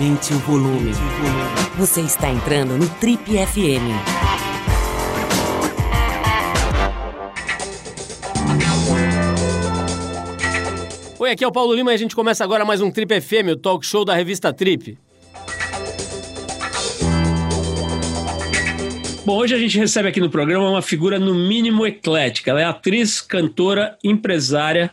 Aumente o volume. Você está entrando no Trip FM. Oi, aqui é o Paulo Lima e a gente começa agora mais um Trip FM, o talk show da revista Trip. Bom, hoje a gente recebe aqui no programa uma figura no mínimo eclética. Ela é atriz, cantora, empresária,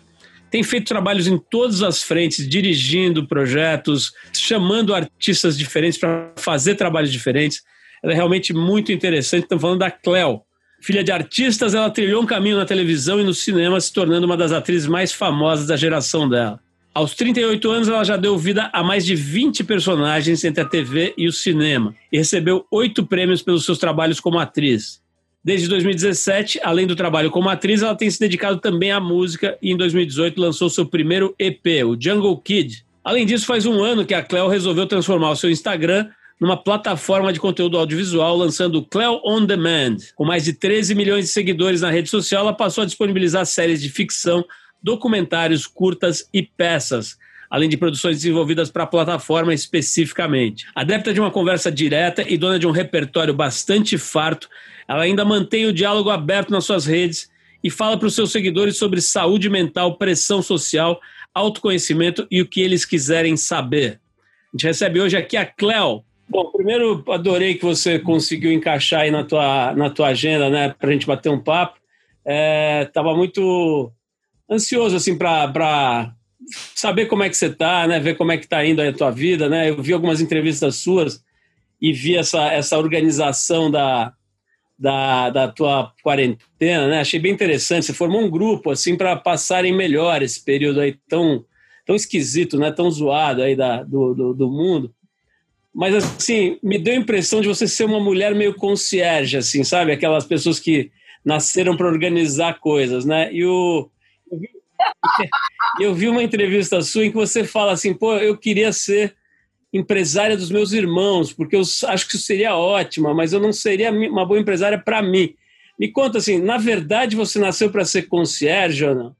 tem feito trabalhos em todas as frentes, dirigindo projetos, chamando artistas diferentes para fazer trabalhos diferentes. Ela é realmente muito interessante. Estamos falando da Cleo. Filha de artistas, ela trilhou um caminho na televisão e no cinema, se tornando uma das atrizes mais famosas da geração dela. Aos 38 anos, ela já deu vida a mais de 20 personagens entre a TV e o cinema e recebeu oito prêmios pelos seus trabalhos como atriz. Desde 2017, além do trabalho como atriz, ela tem se dedicado também à música e em 2018 lançou seu primeiro EP, o Jungle Kid. Além disso, faz um ano que a Cleo resolveu transformar o seu Instagram numa plataforma de conteúdo audiovisual, lançando o Cleo On Demand. Com mais de 13 milhões de seguidores na rede social, ela passou a disponibilizar séries de ficção, documentários, curtas e peças, além de produções desenvolvidas para a plataforma especificamente. Adepta de uma conversa direta e dona de um repertório bastante farto, ela ainda mantém o diálogo aberto nas suas redes e fala para os seus seguidores sobre saúde mental, pressão social, autoconhecimento e o que eles quiserem saber. A gente recebe hoje aqui a Cleo. Bom, primeiro adorei que você conseguiu encaixar aí na tua, na tua agenda, né, para a gente bater um papo. É, muito ansioso assim para saber como é que você está, né, ver como é que está indo a tua vida, né. Eu vi algumas entrevistas suas e vi essa, essa organização da, da, da tua quarentena, né? Achei bem interessante. Você formou um grupo assim para passarem melhor esse período aí tão, tão esquisito, né? Tão zoado aí da, do, do, do mundo. Mas assim, me deu a impressão de você ser uma mulher meio concierge, assim, sabe? Aquelas pessoas que nasceram para organizar coisas, né? E o eu vi, uma entrevista sua em que você fala assim, pô, eu queria ser empresária dos meus irmãos, porque eu acho que seria ótima, mas eu não seria uma boa empresária para mim. Me conta assim, na verdade você nasceu para ser concierge ou não?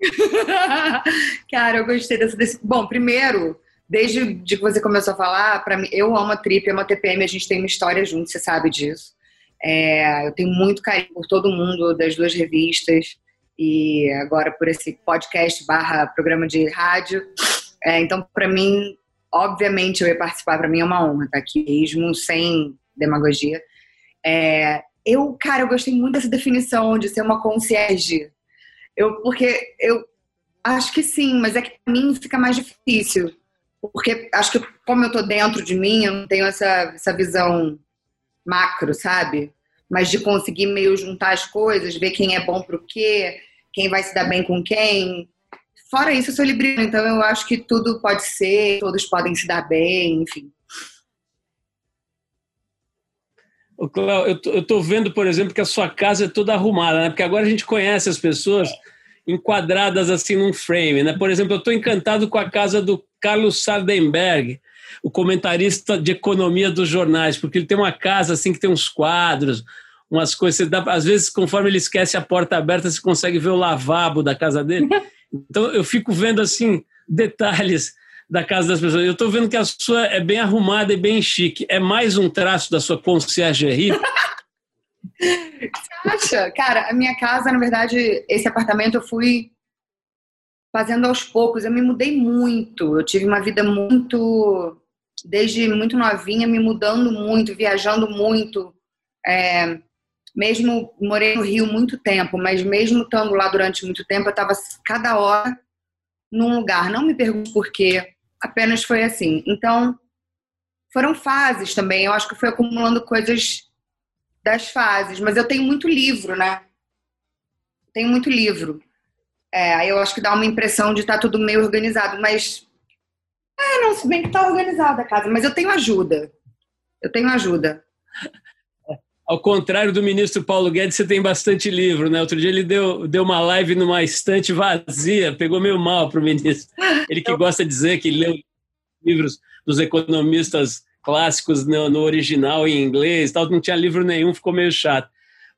Cara, eu gostei dessa. Desse... Bom, primeiro, desde de que você começou a falar, para mim, eu amo a Trip, amo a TPM, a gente tem uma história junto, você sabe disso. É, eu tenho muito carinho por todo mundo das duas revistas e agora por esse podcast barra programa de rádio. É, então, para mim, obviamente, eu ia participar, para mim é uma honra estar aqui mesmo, sem demagogia. É, eu, cara, eu gostei muito dessa definição de ser uma concierge. Eu, porque eu acho que sim, mas é que para mim fica mais difícil. Porque acho que como eu tô dentro de mim, eu não tenho essa, essa visão macro, sabe? Mas de conseguir meio juntar as coisas, ver quem é bom pro quê, quem vai se dar bem com quem, Fora isso, eu sou libriana, então eu acho que tudo pode ser, todos podem se dar bem, enfim. Ô, Cléo, eu, tô vendo, por exemplo, que a sua casa é toda arrumada, né? Porque agora a gente conhece as pessoas enquadradas assim num frame, né? Por exemplo, eu estou encantado com a casa do Carlos Sardenberg, o comentarista de economia dos jornais, porque ele tem uma casa assim que tem uns quadros, umas coisas. Dá, às vezes, conforme ele esquece a porta aberta, você consegue ver o lavabo da casa dele. Então eu fico vendo assim detalhes da casa das pessoas. Eu estou vendo que a sua é bem arrumada e bem chique. É mais um traço da sua conciergerie? Você acha? Cara, a minha casa, na verdade, esse apartamento eu fui fazendo aos poucos. Eu me mudei muito. Eu tive uma vida muito, desde muito novinha, me mudando muito, viajando muito. É, mesmo morei no Rio muito tempo, mas mesmo estando lá durante muito tempo, eu estava cada hora num lugar. Não me pergunte por quê, apenas foi assim. Então, foram fases também. Eu acho que foi acumulando coisas das fases, mas eu tenho muito livro, né? Tenho muito livro. É, eu acho que dá uma impressão de estar tá tudo meio organizado, mas. É, não, se bem que está organizada a casa, mas eu tenho ajuda. Eu tenho ajuda. Ao contrário do ministro Paulo Guedes, você tem bastante livro, né? Outro dia ele deu, deu uma live numa estante vazia, pegou meio mal para o ministro. Ele que gosta de dizer que leu livros dos economistas clássicos no, no original em inglês, tal, não tinha livro nenhum, ficou meio chato.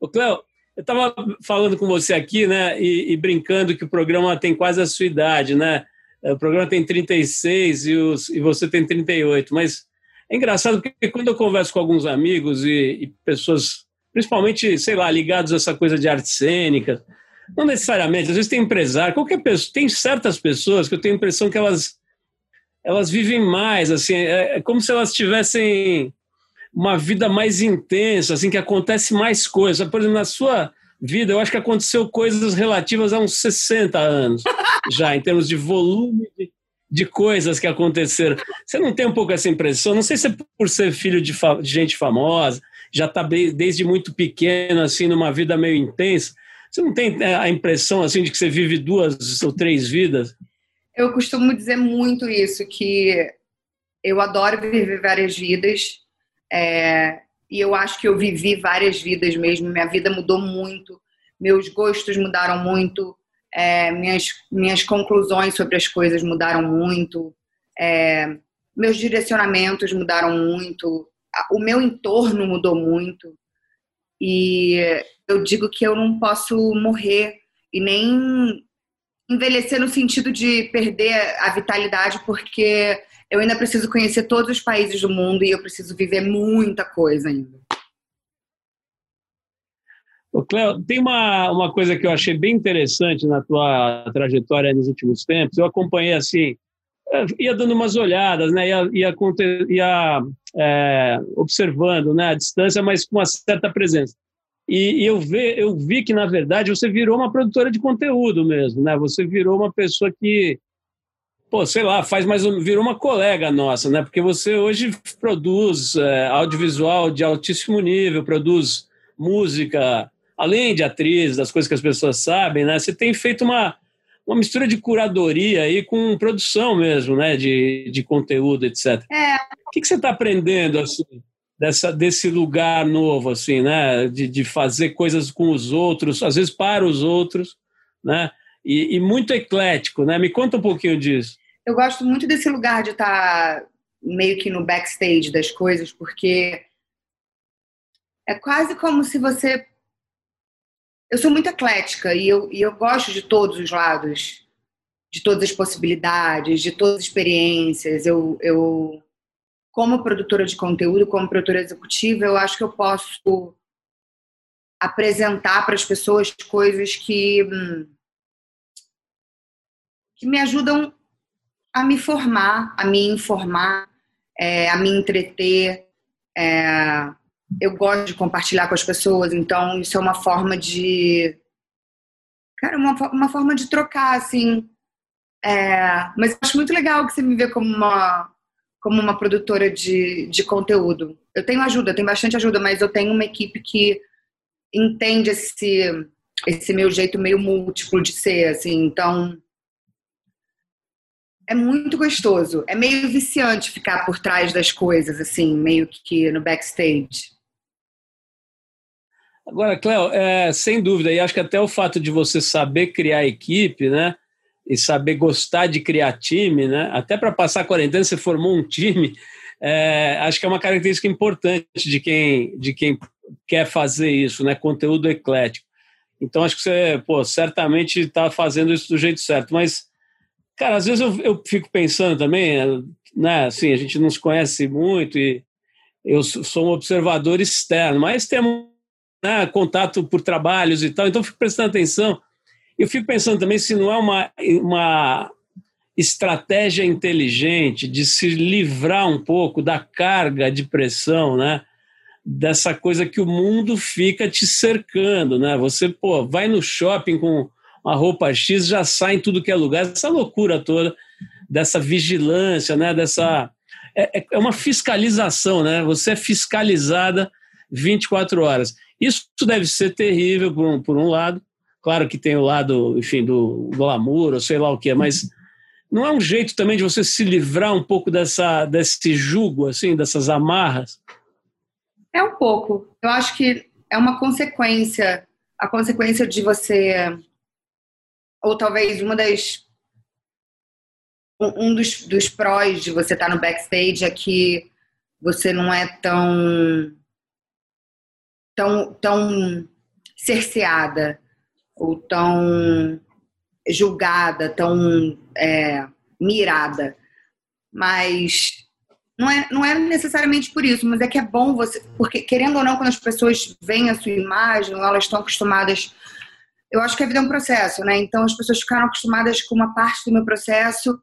Ô, Cléo, eu estava falando com você aqui, né, e, e, brincando que o programa tem quase a sua idade, né? O programa tem 36 e, os, e você tem 38, mas é engraçado porque quando eu converso com alguns amigos e, e pessoas, principalmente, sei lá, ligados a essa coisa de arte cênica, não necessariamente, às vezes tem empresário, qualquer pessoa, tem certas pessoas que eu tenho a impressão que elas, elas vivem mais, assim, é, é como se elas tivessem uma vida mais intensa, assim, que acontece mais coisas. Por exemplo, na sua vida, eu acho que aconteceu coisas relativas a uns 60 anos, já, em termos de volume de, de coisas que aconteceram. Você não tem um pouco essa impressão? Não sei se é por ser filho de, de gente famosa, já está desde muito pequeno, assim, numa vida meio intensa. Você não tem é, a impressão, assim, de que você vive duas ou três vidas? Eu costumo dizer muito isso, que eu adoro viver várias vidas, é, e eu acho que eu vivi várias vidas mesmo. Minha vida mudou muito, meus gostos mudaram muito, é, minhas, minhas conclusões sobre as coisas mudaram muito, é, meus direcionamentos mudaram muito, o meu entorno mudou muito. E eu digo que eu não posso morrer e nem envelhecer no sentido de perder a vitalidade, porque eu ainda preciso conhecer todos os países do mundo e eu preciso viver muita coisa ainda. Ô, Cleo, tem uma, uma coisa que eu achei bem interessante na tua trajetória nos últimos tempos. Eu acompanhei assim, eh, ia dando umas olhadas, né? ia, ia, ia é, observando né? a distância, mas com uma certa presença. E, e eu, vi, eu vi que, na verdade, você virou uma produtora de conteúdo mesmo, né? Você virou uma pessoa que, pô, sei lá, faz mais virou uma colega nossa, né? Porque você hoje produz é, audiovisual de altíssimo nível, produz música, além de atriz, das coisas que as pessoas sabem, né? Você tem feito uma, uma mistura de curadoria aí com produção mesmo, né? De, de conteúdo, etc. É. O que, que você está aprendendo, assim, dessa, desse lugar novo, assim, né? De, de fazer coisas com os outros, às vezes para os outros, né? E, e muito eclético, né? Me conta um pouquinho disso. Eu gosto muito desse lugar de estar tá meio que no backstage das coisas, porque é quase como se você eu sou muito eclética e eu, e eu gosto de todos os lados, de todas as possibilidades, de todas as experiências. Eu, eu como produtora de conteúdo, como produtora executiva, eu acho que eu posso apresentar para as pessoas coisas que hum, que me ajudam a me formar, a me informar, é, a me entreter. É, eu gosto de compartilhar com as pessoas, então isso é uma forma de. Cara, uma, uma forma de trocar, assim. É, mas acho muito legal que você me vê como uma, como uma produtora de, de conteúdo. Eu tenho ajuda, eu tenho bastante ajuda, mas eu tenho uma equipe que entende esse, esse meu jeito meio múltiplo de ser, assim. Então, é muito gostoso. É meio viciante ficar por trás das coisas, assim, meio que no backstage. Agora, Cléo, é, sem dúvida, e acho que até o fato de você saber criar equipe, né? E saber gostar de criar time, né? Até para passar a quarentena, você formou um time. É, acho que é uma característica importante de quem, de quem quer fazer isso, né? Conteúdo eclético. Então, acho que você, pô, certamente está fazendo isso do jeito certo. Mas, cara, às vezes eu, eu fico pensando também, né? Assim, a gente não se conhece muito e eu sou um observador externo, mas temos né, contato por trabalhos e tal, então fico prestando atenção. Eu fico pensando também se não é uma, uma estratégia inteligente de se livrar um pouco da carga de pressão, né? Dessa coisa que o mundo fica te cercando, né? Você, pô, vai no shopping com uma roupa X, já sai em tudo que é lugar, essa loucura toda dessa vigilância, né? Dessa é, é, é uma fiscalização, né? Você é fiscalizada 24 horas. Isso deve ser terrível por um, por um lado. Claro que tem o lado, enfim, do glamour, ou sei lá o que, mas não é um jeito também de você se livrar um pouco dessa, desse jugo, assim, dessas amarras? É um pouco. Eu acho que é uma consequência, a consequência de você, ou talvez uma das um dos, dos prós de você estar no backstage é que você não é tão tão, tão cerceada ou tão julgada, tão é, mirada. Mas não é, não é necessariamente por isso, mas é que é bom você. Porque, querendo ou não, quando as pessoas veem a sua imagem, elas estão acostumadas. Eu acho que a vida é um processo, né? Então as pessoas ficaram acostumadas com uma parte do meu processo,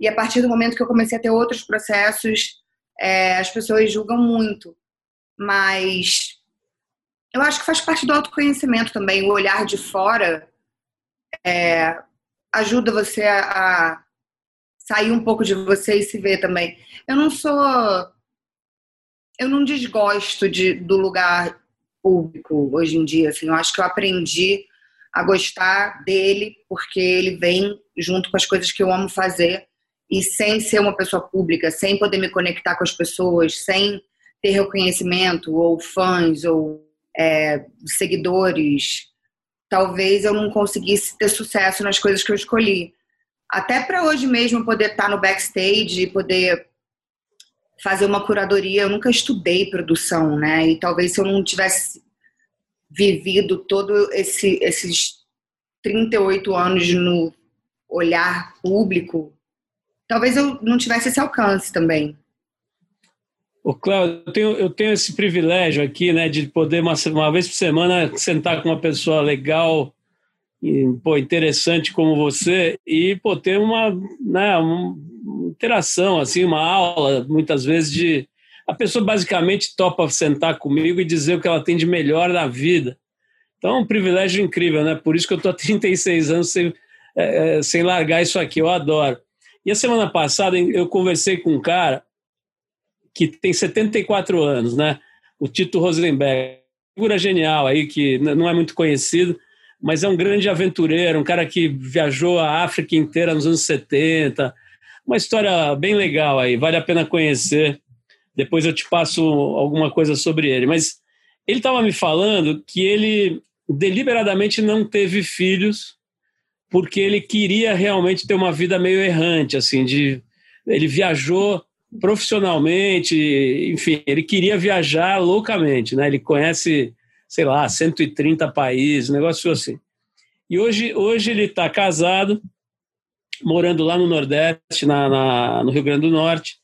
e a partir do momento que eu comecei a ter outros processos, é, as pessoas julgam muito. Mas eu acho que faz parte do autoconhecimento também. O olhar de fora é, ajuda você a, a sair um pouco de você e se ver também. Eu não sou. Eu não desgosto de, do lugar público hoje em dia. Assim, eu acho que eu aprendi a gostar dele porque ele vem junto com as coisas que eu amo fazer e sem ser uma pessoa pública, sem poder me conectar com as pessoas, sem ter reconhecimento ou fãs ou é, seguidores, talvez eu não conseguisse ter sucesso nas coisas que eu escolhi. Até para hoje mesmo poder estar no backstage e poder fazer uma curadoria, eu nunca estudei produção, né? E talvez se eu não tivesse vivido todo esse, esses 38 anos no olhar público, talvez eu não tivesse esse alcance também. Ô, Cláudio, eu tenho, eu tenho esse privilégio aqui, né, de poder uma, uma vez por semana sentar com uma pessoa legal, e, pô, interessante como você e pô, ter uma, né, uma interação, assim, uma aula, muitas vezes de a pessoa basicamente topa sentar comigo e dizer o que ela tem de melhor na vida. Então, é um privilégio incrível, né? Por isso que eu estou há 36 anos sem, é, é, sem largar isso aqui, eu adoro. E a semana passada eu conversei com um cara que tem 74 anos, né? O Tito Rosenberg, figura genial aí que não é muito conhecido, mas é um grande aventureiro, um cara que viajou a África inteira nos anos 70. Uma história bem legal aí, vale a pena conhecer. Depois eu te passo alguma coisa sobre ele. Mas ele estava me falando que ele deliberadamente não teve filhos porque ele queria realmente ter uma vida meio errante, assim, de ele viajou profissionalmente, enfim, ele queria viajar loucamente, né? Ele conhece, sei lá, 130 países, negócio assim. E hoje, hoje ele está casado, morando lá no Nordeste, na, na, no Rio Grande do Norte,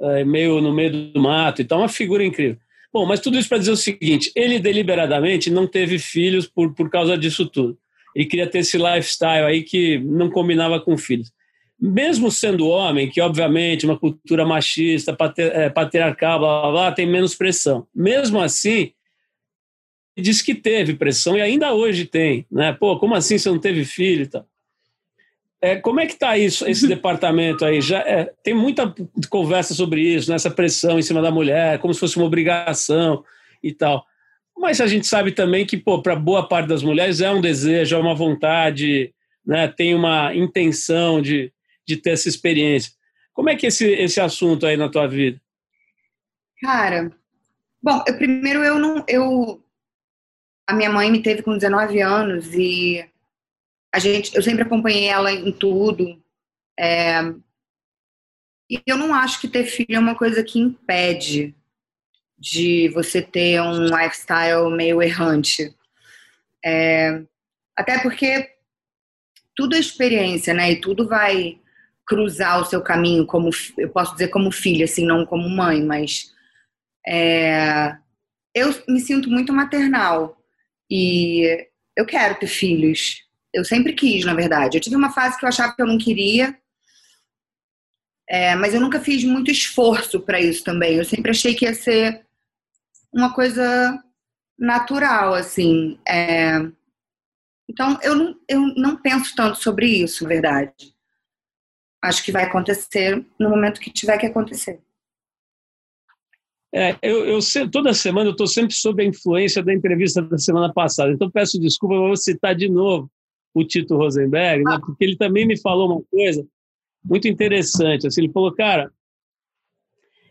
é, meio no meio do mato e tal, uma figura incrível. Bom, mas tudo isso para dizer o seguinte: ele deliberadamente não teve filhos por, por causa disso tudo. Ele queria ter esse lifestyle aí que não combinava com filhos mesmo sendo homem, que obviamente uma cultura machista, é, patriarcal, blá, blá, blá, tem menos pressão. Mesmo assim, diz que teve pressão e ainda hoje tem, né? Pô, como assim você não teve filho e tal? É, como é que está isso, esse departamento aí? Já é, tem muita conversa sobre isso, nessa né? pressão em cima da mulher, como se fosse uma obrigação e tal. Mas a gente sabe também que, pô, para boa parte das mulheres é um desejo, é uma vontade, né? Tem uma intenção de, de ter essa experiência. Como é que esse, esse assunto aí na tua vida? Cara, bom, eu, primeiro eu não. Eu, a minha mãe me teve com 19 anos e a gente, eu sempre acompanhei ela em tudo. É, e eu não acho que ter filho é uma coisa que impede de você ter um lifestyle meio errante. É, até porque tudo é experiência, né? E tudo vai cruzar o seu caminho como eu posso dizer como filha, assim, não como mãe, mas é, eu me sinto muito maternal e eu quero ter filhos. Eu sempre quis, na verdade. Eu tive uma fase que eu achava que eu não queria, é, mas eu nunca fiz muito esforço para isso também. Eu sempre achei que ia ser uma coisa natural, assim. É, então eu não, eu não penso tanto sobre isso, na verdade acho que vai acontecer no momento que tiver que acontecer. É, eu, eu toda semana eu estou sempre sob a influência da entrevista da semana passada, então peço desculpa, vou citar de novo o Tito Rosenberg, né, porque ele também me falou uma coisa muito interessante. Assim, ele falou, cara,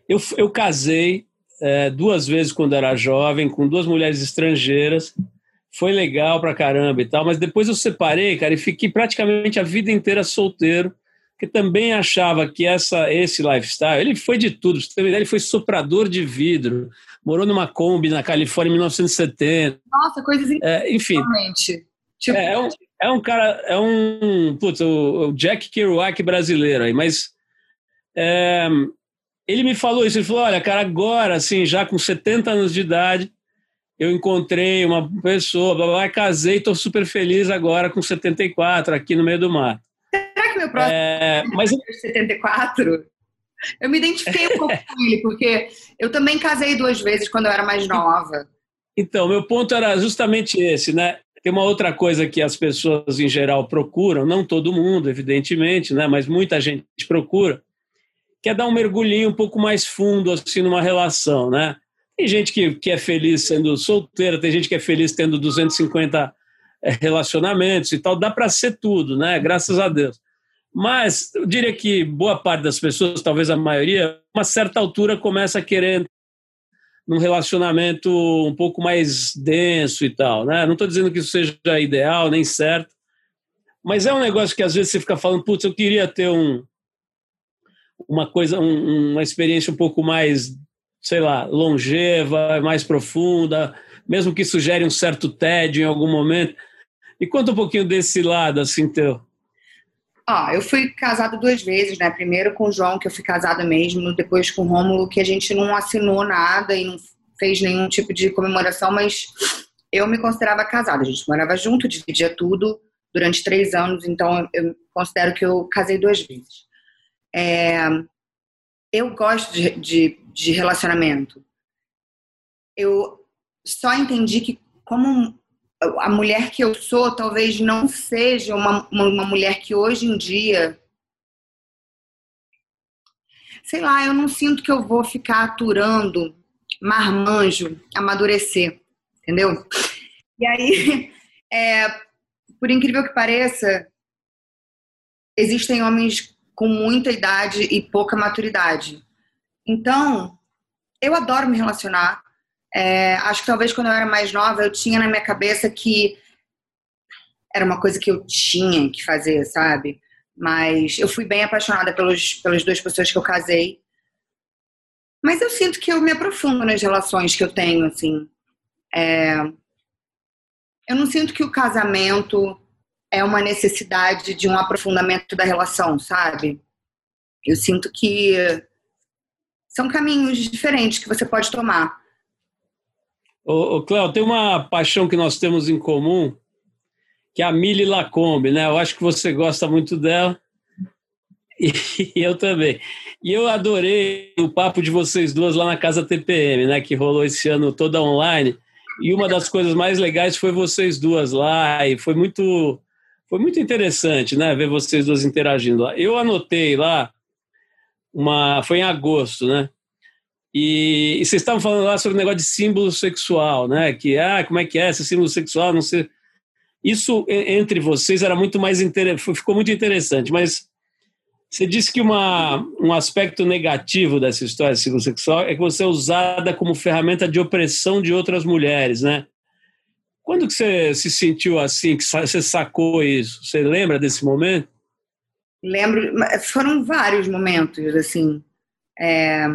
eu, eu casei é, duas vezes quando era jovem, com duas mulheres estrangeiras, foi legal pra caramba e tal, mas depois eu separei, cara, e fiquei praticamente a vida inteira solteiro que também achava que essa, esse lifestyle, ele foi de tudo, ele foi soprador de vidro, morou numa Kombi na Califórnia em 1970. Nossa, coisas é, Enfim, tipo... é, é, um, É um cara, é um, putz, o, o Jack Kerouac brasileiro aí, mas é, ele me falou isso, ele falou, olha, cara, agora, assim, já com 70 anos de idade, eu encontrei uma pessoa, blá, blá, casei, estou super feliz agora com 74, aqui no meio do mar. Meu próximo é, mas... 74? Eu me identifiquei um pouco com ele, porque eu também casei duas vezes quando eu era mais nova. Então, meu ponto era justamente esse, né? Tem uma outra coisa que as pessoas em geral procuram, não todo mundo, evidentemente, né? Mas muita gente procura, que é dar um mergulhinho um pouco mais fundo assim numa relação, né? Tem gente que, que é feliz sendo solteira, tem gente que é feliz tendo 250 é, relacionamentos e tal, dá para ser tudo, né? Graças a Deus. Mas eu diria que boa parte das pessoas, talvez a maioria, uma certa altura começa a querer num relacionamento um pouco mais denso e tal, né? Não estou dizendo que isso seja ideal nem certo, mas é um negócio que às vezes você fica falando, putz, eu queria ter um, uma coisa, um, uma experiência um pouco mais sei lá, longeva, mais profunda, mesmo que sugere um certo tédio em algum momento. E conta um pouquinho desse lado, assim, teu. Ah, eu fui casada duas vezes, né? Primeiro com o João, que eu fui casada mesmo, depois com o Rômulo, que a gente não assinou nada e não fez nenhum tipo de comemoração, mas eu me considerava casada. A gente morava junto, dividia tudo durante três anos, então eu considero que eu casei duas vezes. É, eu gosto de, de, de relacionamento. Eu só entendi que, como a mulher que eu sou, talvez não seja uma, uma, uma mulher que hoje em dia. Sei lá, eu não sinto que eu vou ficar aturando marmanjo amadurecer, entendeu? E aí, é, por incrível que pareça, existem homens com muita idade e pouca maturidade. Então, eu adoro me relacionar. É, acho que talvez quando eu era mais nova eu tinha na minha cabeça que era uma coisa que eu tinha que fazer, sabe? Mas eu fui bem apaixonada pelos, pelas duas pessoas que eu casei. Mas eu sinto que eu me aprofundo nas relações que eu tenho, assim. É, eu não sinto que o casamento é uma necessidade de um aprofundamento da relação, sabe? Eu sinto que são caminhos diferentes que você pode tomar. Ô, ô Cléo, tem uma paixão que nós temos em comum, que é a Mili Lacombe, né? Eu acho que você gosta muito dela. E eu também. E eu adorei o papo de vocês duas lá na Casa TPM, né? Que rolou esse ano toda online. E uma das coisas mais legais foi vocês duas lá. E foi muito foi muito interessante, né, ver vocês duas interagindo lá. Eu anotei lá, uma, foi em agosto, né? E, e vocês estavam falando lá sobre o negócio de símbolo sexual, né? Que, ah, como é que é esse símbolo sexual, não sei. Isso entre vocês era muito mais ficou muito interessante, mas você disse que uma, um aspecto negativo dessa história de símbolo sexual é que você é usada como ferramenta de opressão de outras mulheres, né? Quando que você se sentiu assim, que você sacou isso? Você lembra desse momento? Lembro, foram vários momentos, assim. É...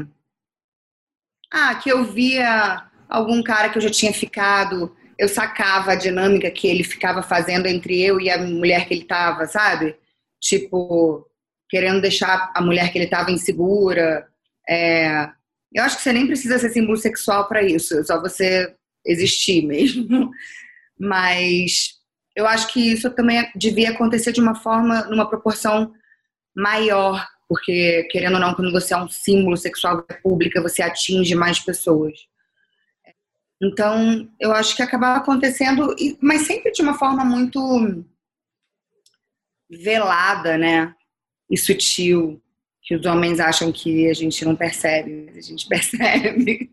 Ah, que eu via algum cara que eu já tinha ficado, eu sacava a dinâmica que ele ficava fazendo entre eu e a mulher que ele tava, sabe? Tipo, querendo deixar a mulher que ele tava insegura. É... Eu acho que você nem precisa ser símbolo sexual para isso, é só você existir mesmo. Mas eu acho que isso também devia acontecer de uma forma, numa proporção maior, porque, querendo ou não, quando você é um símbolo sexual pública, você atinge mais pessoas. Então, eu acho que acabava acontecendo, mas sempre de uma forma muito velada, né? E sutil, que os homens acham que a gente não percebe, a gente percebe.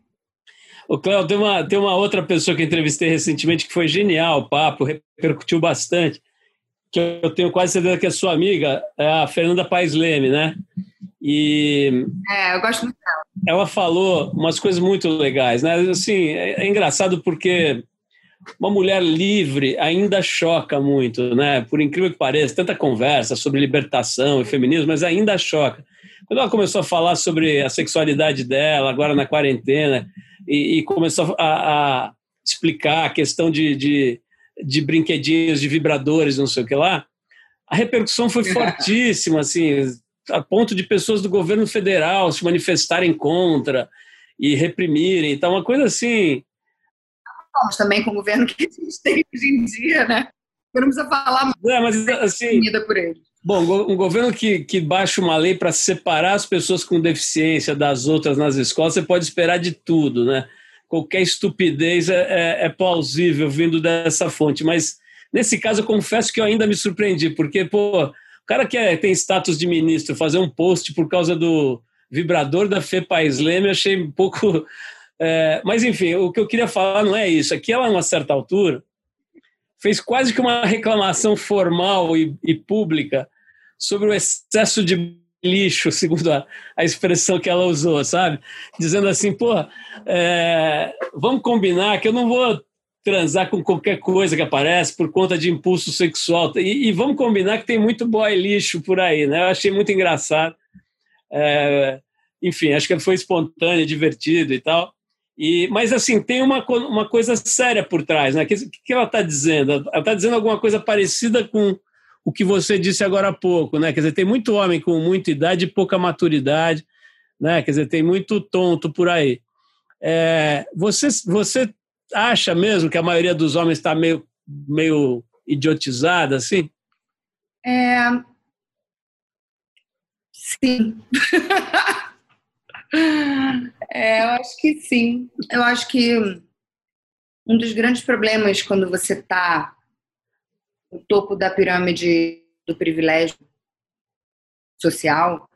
O Cléo, tem uma, tem uma outra pessoa que entrevistei recentemente que foi genial, o papo, repercutiu bastante, que eu tenho quase certeza que é sua amiga, é a Fernanda Paes Leme, né? E é, eu gosto muito dela. Ela falou umas coisas muito legais, né? Assim, é, é engraçado porque uma mulher livre ainda choca muito, né? Por incrível que pareça, tanta conversa sobre libertação e feminismo, mas ainda choca. Quando ela começou a falar sobre a sexualidade dela, agora na quarentena, e, e começou a, a, explicar a questão de, de de brinquedinhos, de vibradores, não sei o que lá, a repercussão foi fortíssima, assim, a ponto de pessoas do governo federal se manifestarem contra e reprimirem. Então, uma coisa assim. Vamos também com o governo que a gente tem hoje em dia, né? Eu não precisa falar é, mas, assim, por ele. Bom, um governo que, que baixa uma lei para separar as pessoas com deficiência das outras nas escolas, você pode esperar de tudo, né? Qualquer estupidez é, é, é plausível vindo dessa fonte, mas nesse caso eu confesso que eu ainda me surpreendi, porque, pô, o cara que é, tem status de ministro fazer um post por causa do vibrador da FEPA-SLEM, eu achei um pouco... É, mas, enfim, o que eu queria falar não é isso. Aqui, ela, a uma certa altura, fez quase que uma reclamação formal e, e pública sobre o excesso de lixo, segundo a, a expressão que ela usou, sabe? Dizendo assim, pô, é, vamos combinar que eu não vou transar com qualquer coisa que aparece por conta de impulso sexual. E, e vamos combinar que tem muito boy lixo por aí, né? Eu achei muito engraçado. É, enfim, acho que foi espontâneo, divertido e tal. E, mas, assim, tem uma, uma coisa séria por trás, né? O que, que ela está dizendo? Ela está dizendo alguma coisa parecida com o que você disse agora há pouco, né? Quer dizer, tem muito homem com muita idade e pouca maturidade, né? Quer dizer, tem muito tonto por aí. É, você, você acha mesmo que a maioria dos homens está meio, meio idiotizada, assim? É... Sim. é, eu acho que sim. Eu acho que um dos grandes problemas quando você está o topo da pirâmide do privilégio social,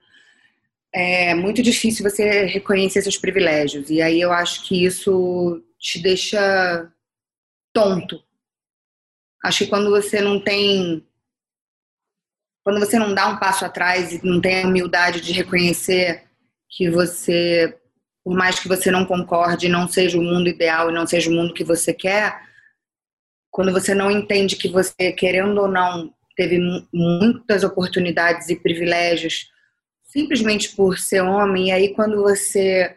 é muito difícil você reconhecer seus privilégios. E aí eu acho que isso te deixa tonto. Acho que quando você não tem. Quando você não dá um passo atrás e não tem a humildade de reconhecer que você, por mais que você não concorde, não seja o mundo ideal e não seja o mundo que você quer, quando você não entende que você, querendo ou não, teve muitas oportunidades e privilégios simplesmente por ser homem, e aí quando você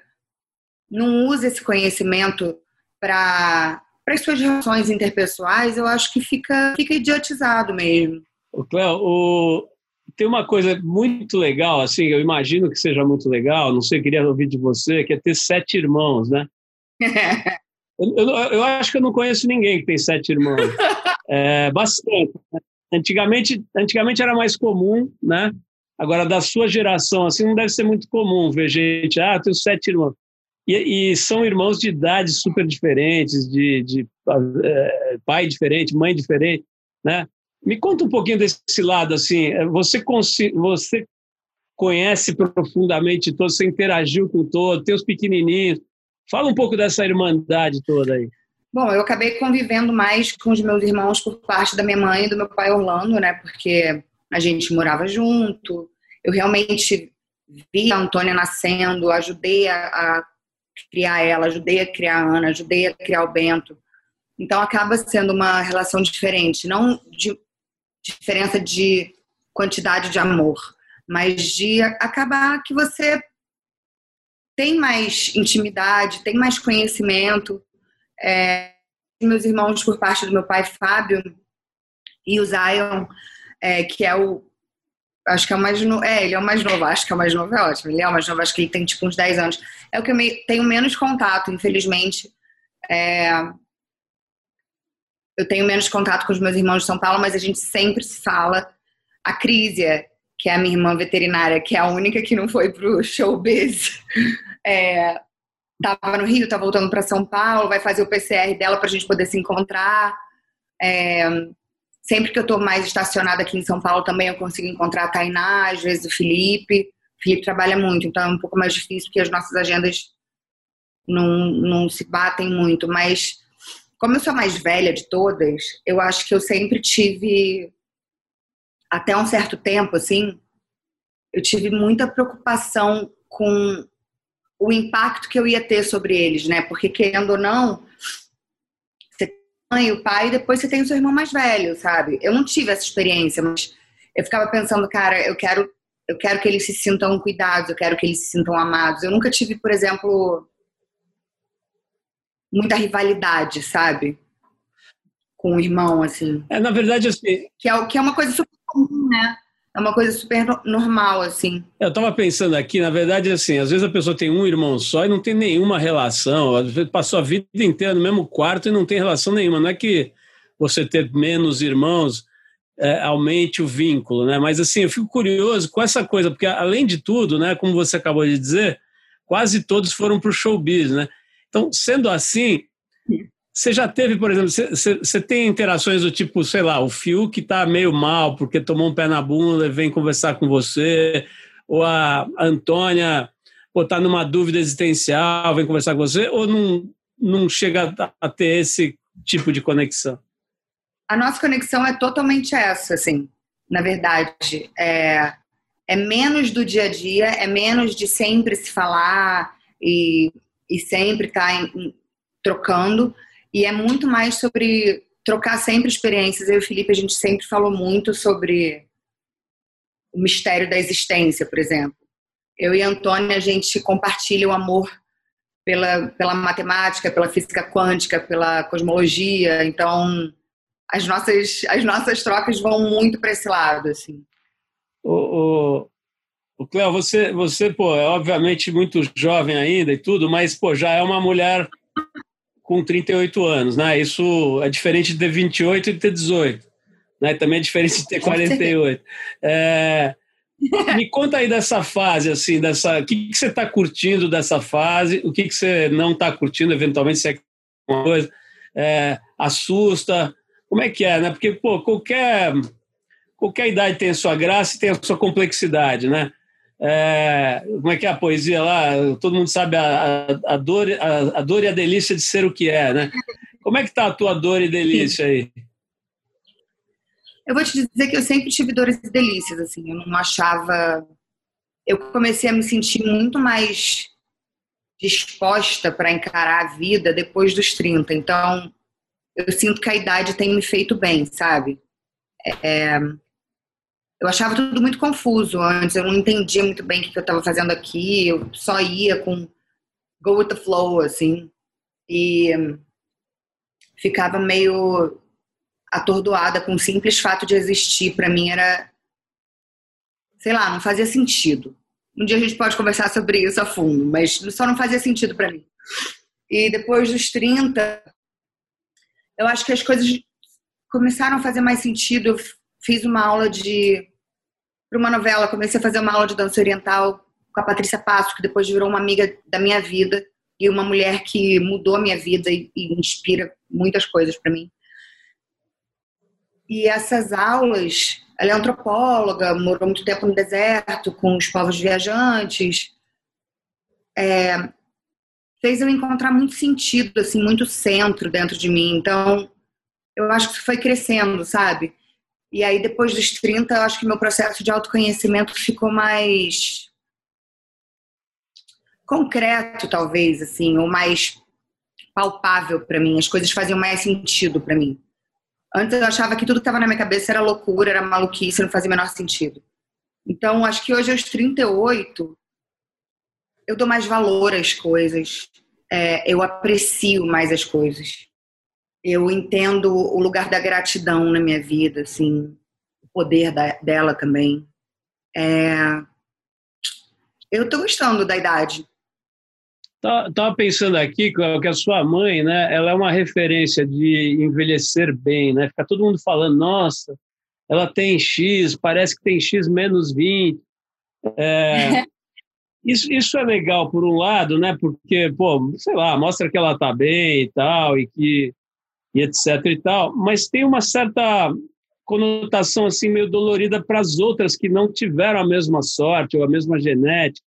não usa esse conhecimento para as suas relações interpessoais, eu acho que fica, fica idiotizado mesmo. O Cléo, o... tem uma coisa muito legal, assim, eu imagino que seja muito legal, não sei, queria ouvir de você, que é ter sete irmãos, né? Eu, eu, eu, acho que eu não conheço ninguém que tem sete irmãos. É, bastante. Né? Antigamente, antigamente era mais comum, né? Agora, da sua geração, assim, não deve ser muito comum ver gente, ah, eu tenho sete irmãos. E, e são irmãos de idades super diferentes, de, de é, pai diferente, mãe diferente, né? Me conta um pouquinho desse lado, assim, você, você conhece profundamente todos, você interagiu com todos, tem os pequenininhos, Fala um pouco dessa irmandade toda aí. Bom, eu acabei convivendo mais com os meus irmãos por parte da minha mãe e do meu pai Orlando, né? Porque a gente morava junto. Eu realmente vi a Antônia nascendo, ajudei a, criar ela, ajudei a criar a Ana, ajudei a criar o Bento. Então acaba sendo uma relação diferente, não de diferença de quantidade de amor, mas de acabar que você tem mais intimidade, tem mais conhecimento. É, meus irmãos, por parte do meu pai, Fábio, e o Zion, é, que é o. Acho que é o mais novo. É, ele é o mais novo, acho que é o mais novo, é ótimo. Ele é o mais novo, acho que ele tem tipo uns 10 anos. É o que eu me, tenho menos contato, infelizmente. É, eu tenho menos contato com os meus irmãos de São Paulo, mas a gente sempre se fala. A Crisia, que é a minha irmã veterinária, que é a única que não foi pro showbiz, é, tava no Rio, tá voltando para São Paulo, vai fazer o PCR dela para a gente poder se encontrar. É, sempre que eu tô mais estacionada aqui em São Paulo também eu consigo encontrar a Tainá, às vezes o Felipe. O Felipe trabalha muito, então é um pouco mais difícil porque as nossas agendas não, não se batem muito, mas como eu sou a mais velha de todas, eu acho que eu sempre tive até um certo tempo, assim, eu tive muita preocupação com o impacto que eu ia ter sobre eles, né? Porque, querendo ou não, você tem mãe o pai e depois você tem o seu irmão mais velho, sabe? Eu não tive essa experiência, mas eu ficava pensando, cara, eu quero, eu quero que eles se sintam cuidados, eu quero que eles se sintam amados. Eu nunca tive, por exemplo, muita rivalidade, sabe? com o irmão, assim. É, na verdade, assim. Que é, que é uma coisa super né? É uma coisa super normal, assim. Eu estava pensando aqui, na verdade, assim, às vezes a pessoa tem um irmão só e não tem nenhuma relação, às vezes passou a vida inteira no mesmo quarto e não tem relação nenhuma. Não é que você ter menos irmãos é, aumente o vínculo, né? Mas assim, eu fico curioso com essa coisa, porque além de tudo, né, como você acabou de dizer, quase todos foram para o showbiz, né? Então, sendo assim, você já teve, por exemplo, você, tem interações do tipo, sei lá, o Fiuk está meio mal porque tomou um pé na bunda e vem conversar com você, ou a Antônia está numa dúvida existencial, vem conversar com você, ou não, não chega a ter esse tipo de conexão? A nossa conexão é totalmente essa, assim, na verdade. É, é menos do dia a dia, é menos de sempre se falar e, e sempre estar tá trocando e é muito mais sobre trocar sempre experiências. Eu e o Felipe, a gente sempre falou muito sobre o mistério da existência, por exemplo. Eu e a Antônia, a gente compartilha o amor pela, pela matemática, pela física quântica, pela cosmologia. Então, as nossas, as nossas trocas vão muito para esse lado, assim. O, o, o Cléo, você, você, pô, é obviamente muito jovem ainda e tudo, mas, pô, já é uma mulher com 38 anos, né? Isso é diferente de ter 28 e de ter 18, né? Também é diferente de ter 48. É, me conta aí dessa fase, assim, dessa, o que, que você está curtindo dessa fase, o que, que você não está curtindo, eventualmente, se é uma coisa, é, assusta, como é que é, né? Porque, pô, qualquer, qualquer idade tem a sua graça e tem a sua complexidade, né? É, como é que é a poesia lá? Todo mundo sabe a, a, a dor, a, a, dor e a delícia de ser o que é, né? Como é que tá a tua dor e delícia aí? Eu vou te dizer que eu sempre tive dores e delícias, assim. Eu não achava... Eu comecei a me sentir muito mais disposta para encarar a vida depois dos 30. Então, eu sinto que a idade tem me feito bem, sabe? É, eu achava tudo muito confuso antes, eu não entendia muito bem o que eu estava fazendo aqui, eu só ia com go with the flow, assim, e ficava meio atordoada com o simples fato de existir. Para mim era, sei lá, não fazia sentido. Um dia a gente pode conversar sobre isso a fundo, mas só não fazia sentido para mim. E depois dos 30, eu acho que as coisas começaram a fazer mais sentido. Eu fiz uma aula de para uma novela, comecei a fazer uma aula de dança oriental com a Patrícia Passo, que depois virou uma amiga da minha vida e uma mulher que mudou a minha vida e, e inspira muitas coisas para mim. E essas aulas, ela é antropóloga, morou muito tempo no deserto com os povos viajantes, é, fez eu encontrar muito sentido, assim, muito centro dentro de mim. Então, eu acho que isso foi crescendo, sabe? E aí, depois dos 30, eu acho que meu processo de autoconhecimento ficou mais concreto, talvez, assim, ou mais palpável para mim. As coisas faziam mais sentido para mim. Antes eu achava que tudo que estava na minha cabeça era loucura, era maluquice, não fazia o menor sentido. Então, acho que hoje, aos 38, eu dou mais valor às coisas, é, eu aprecio mais as coisas eu entendo o lugar da gratidão na minha vida, assim, o poder da, dela também. É... Eu tô gostando da idade. Tá, tava pensando aqui que a sua mãe, né, ela é uma referência de envelhecer bem, né? Fica todo mundo falando, nossa, ela tem X, parece que tem X menos 20. É, isso, isso é legal por um lado, né? Porque, pô, sei lá, mostra que ela tá bem e tal, e que e etc e tal, mas tem uma certa conotação assim meio dolorida para as outras que não tiveram a mesma sorte ou a mesma genética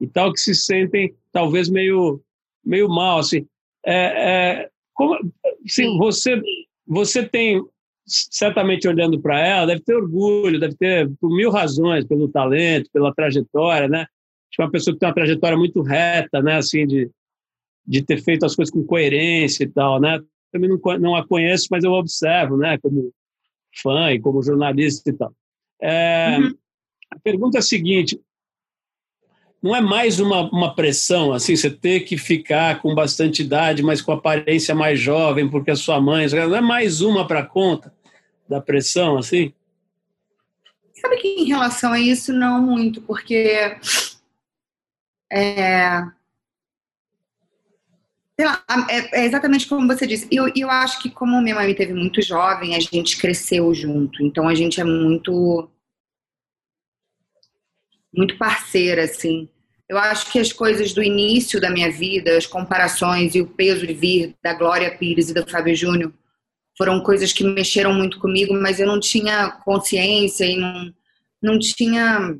e tal que se sentem talvez meio meio mal assim. É, é como assim, você você tem certamente olhando para ela deve ter orgulho deve ter por mil razões pelo talento pela trajetória né? Acho que é uma pessoa que tem uma trajetória muito reta né assim de de ter feito as coisas com coerência e tal né também não, não a conheço, mas eu observo, né, como fã e como jornalista e tal. É, uhum. A pergunta é a seguinte: não é mais uma, uma pressão, assim, você ter que ficar com bastante idade, mas com aparência mais jovem, porque a sua mãe. Não é mais uma para conta da pressão, assim? Sabe que em relação a isso, não muito, porque. É, lá, é, é, exatamente como você disse. Eu, eu acho que, como minha mãe me teve muito jovem, a gente cresceu junto. Então a gente é muito. Muito parceira, assim. Eu acho que as coisas do início da minha vida, as comparações e o peso de vir da Glória Pires e do Fábio Júnior, foram coisas que mexeram muito comigo, mas eu não tinha consciência e não, não tinha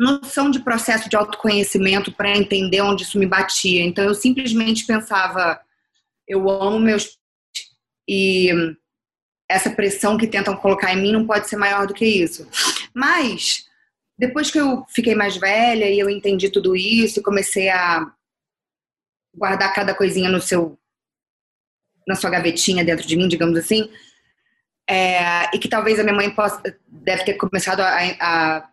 noção de processo de autoconhecimento para entender onde isso me batia. Então eu simplesmente pensava, eu amo meus e essa pressão que tentam colocar em mim não pode ser maior do que isso. Mas depois que eu fiquei mais velha e eu entendi tudo isso e comecei a guardar cada coisinha no seu na sua gavetinha dentro de mim, digamos assim, é, e que talvez a minha mãe possa deve ter começado a, a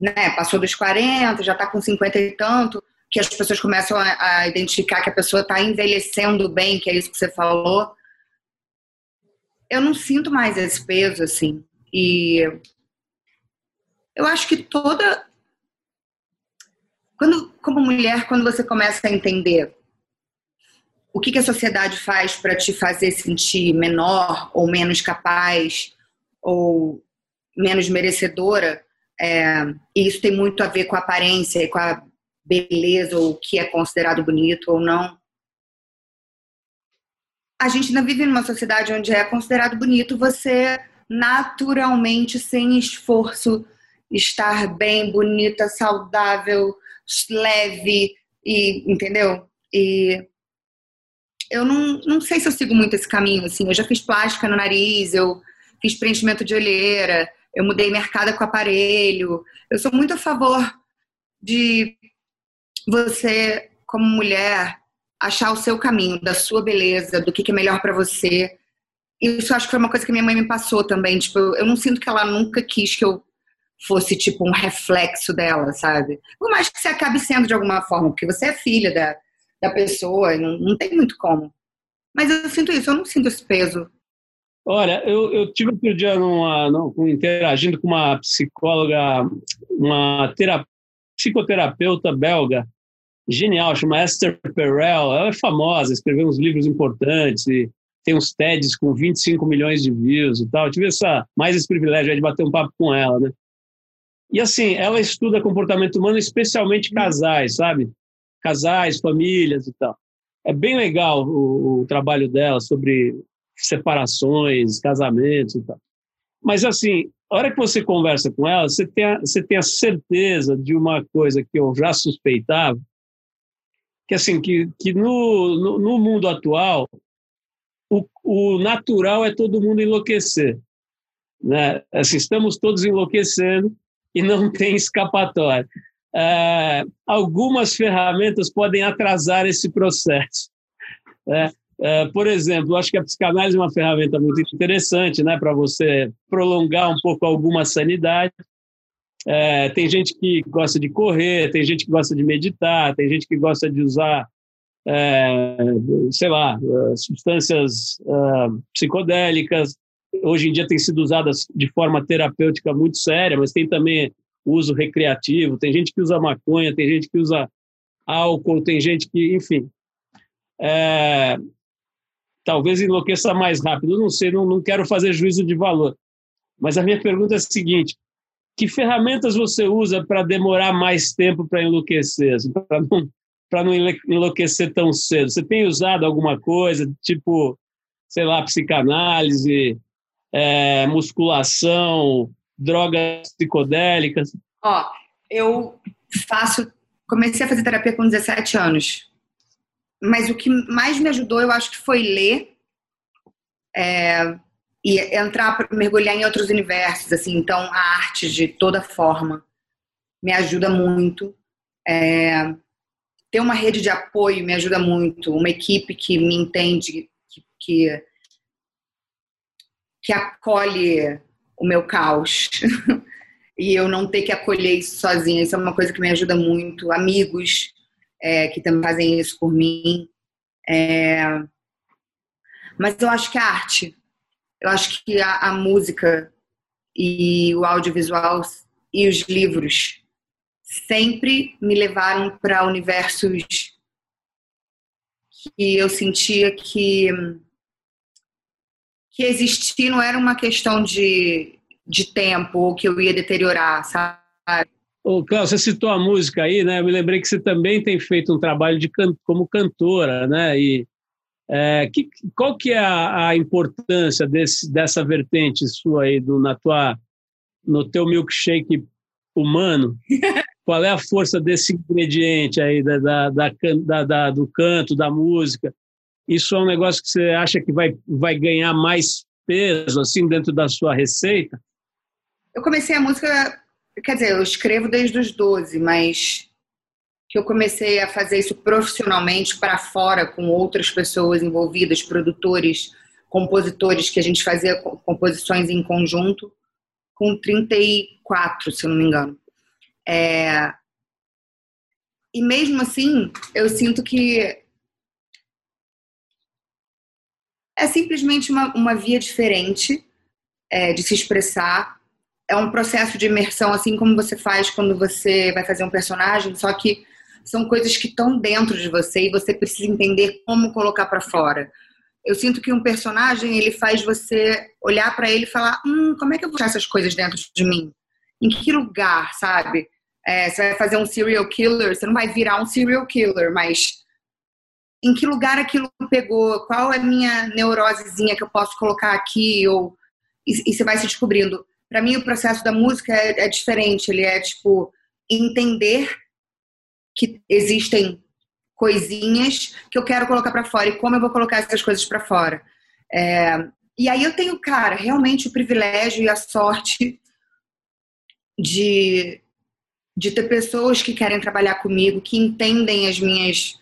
né, passou dos 40, já está com 50 e tanto, que as pessoas começam a, a identificar que a pessoa está envelhecendo bem, que é isso que você falou. Eu não sinto mais esse peso, assim. E eu acho que toda. Quando, como mulher, quando você começa a entender o que, que a sociedade faz para te fazer sentir menor ou menos capaz ou menos merecedora, é, e isso tem muito a ver com a aparência e com a beleza, ou o que é considerado bonito ou não. A gente ainda vive numa sociedade onde é considerado bonito você naturalmente, sem esforço, estar bem, bonita, saudável, leve, e entendeu? E eu não, não sei se eu sigo muito esse caminho, assim. Eu já fiz plástica no nariz, eu fiz preenchimento de olheira, eu mudei mercado com aparelho. Eu sou muito a favor de você, como mulher, achar o seu caminho, da sua beleza, do que é melhor para você. Isso acho que foi uma coisa que minha mãe me passou também. Tipo, eu não sinto que ela nunca quis que eu fosse tipo um reflexo dela, sabe? Por mais que você acabe sendo de alguma forma, porque você é filha da, da pessoa, não, não tem muito como. Mas eu sinto isso, eu não sinto esse peso Olha, eu, eu tive outro dia numa, numa, interagindo com uma psicóloga, uma terap, psicoterapeuta belga, genial, chama Esther Perel. Ela é famosa, escreveu uns livros importantes e tem uns TEDs com 25 milhões de views e tal. Eu tive essa, mais esse privilégio de bater um papo com ela, né? E assim, ela estuda comportamento humano, especialmente casais, sabe? Casais, famílias e tal. É bem legal o, o trabalho dela sobre separações, casamentos e tal. Mas, assim, a hora que você conversa com ela, você tem a, você tem a certeza de uma coisa que eu já suspeitava, que, assim, que, que no, no, no mundo atual, o, o natural é todo mundo enlouquecer. Né? Assim, estamos todos enlouquecendo e não tem escapatória. É, algumas ferramentas podem atrasar esse processo. Né? É, por exemplo, acho que a psicanálise é uma ferramenta muito interessante né, para você prolongar um pouco alguma sanidade. É, tem gente que gosta de correr, tem gente que gosta de meditar, tem gente que gosta de usar, é, sei lá, substâncias psicodélicas. Hoje em dia tem sido usadas de forma terapêutica muito séria, mas tem também uso recreativo. Tem gente que usa maconha, tem gente que usa álcool, tem gente que, enfim. É, talvez enlouqueça mais rápido. não sei, não, não quero fazer juízo de valor. Mas a minha pergunta é a seguinte: que ferramentas você usa para demorar mais tempo para enlouquecer, assim, para não, não enlouquecer tão cedo? Você tem usado alguma coisa, tipo, sei lá, psicanálise, é, musculação, drogas psicodélicas? Ó, eu faço, comecei a fazer terapia com 17 anos mas o que mais me ajudou, eu acho que foi ler é, e entrar, mergulhar em outros universos, assim. Então, a arte de toda forma me ajuda muito. É, ter uma rede de apoio me ajuda muito. Uma equipe que me entende, que, que, que acolhe o meu caos. e eu não ter que acolher isso sozinha. Isso é uma coisa que me ajuda muito. Amigos é, que também fazem isso por mim. É... Mas eu acho que a arte, eu acho que a, a música e o audiovisual e os livros sempre me levaram para universos que eu sentia que que existir não era uma questão de, de tempo ou que eu ia deteriorar, sabe? Ô, Cláudio, você citou a música aí, né? Eu me lembrei que você também tem feito um trabalho de can como cantora, né? E é, que, qual que é a, a importância desse, dessa vertente sua aí do, na tua, no teu milkshake humano? qual é a força desse ingrediente aí da, da, da, da, do canto, da música? Isso é um negócio que você acha que vai, vai ganhar mais peso assim dentro da sua receita? Eu comecei a música, quer dizer, eu escrevo desde os 12, mas que eu comecei a fazer isso profissionalmente para fora com outras pessoas envolvidas, produtores, compositores que a gente fazia composições em conjunto com 34, se eu não me engano. É... E mesmo assim, eu sinto que é simplesmente uma, uma via diferente é, de se expressar. É um processo de imersão, assim como você faz quando você vai fazer um personagem, só que são coisas que estão dentro de você e você precisa entender como colocar para fora. Eu sinto que um personagem ele faz você olhar para ele e falar: hum, como é que eu vou achar essas coisas dentro de mim? Em que lugar, sabe? É, você vai fazer um serial killer, você não vai virar um serial killer, mas em que lugar aquilo pegou? Qual é a minha neurosezinha que eu posso colocar aqui? Ou e, e você vai se descobrindo. Para mim, o processo da música é, é diferente. Ele é tipo entender que existem coisinhas que eu quero colocar para fora e como eu vou colocar essas coisas para fora. É, e aí eu tenho, cara, realmente o privilégio e a sorte de, de ter pessoas que querem trabalhar comigo, que entendem as minhas